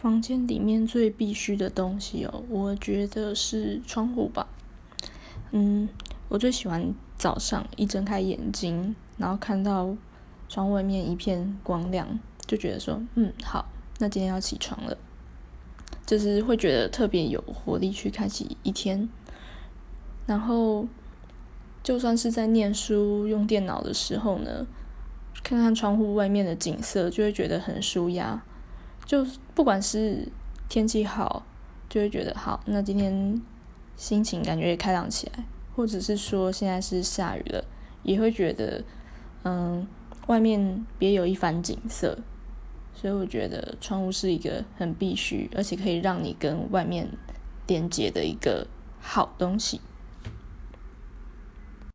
房间里面最必须的东西哦，我觉得是窗户吧。嗯，我最喜欢早上一睁开眼睛，然后看到窗外面一片光亮，就觉得说，嗯，好，那今天要起床了，就是会觉得特别有活力去开启一天。然后，就算是在念书用电脑的时候呢，看看窗户外面的景色，就会觉得很舒压。就不管是天气好，就会觉得好，那今天心情感觉也开朗起来；或者是说现在是下雨了，也会觉得嗯，外面别有一番景色。所以我觉得窗户是一个很必须，而且可以让你跟外面连接的一个好东西。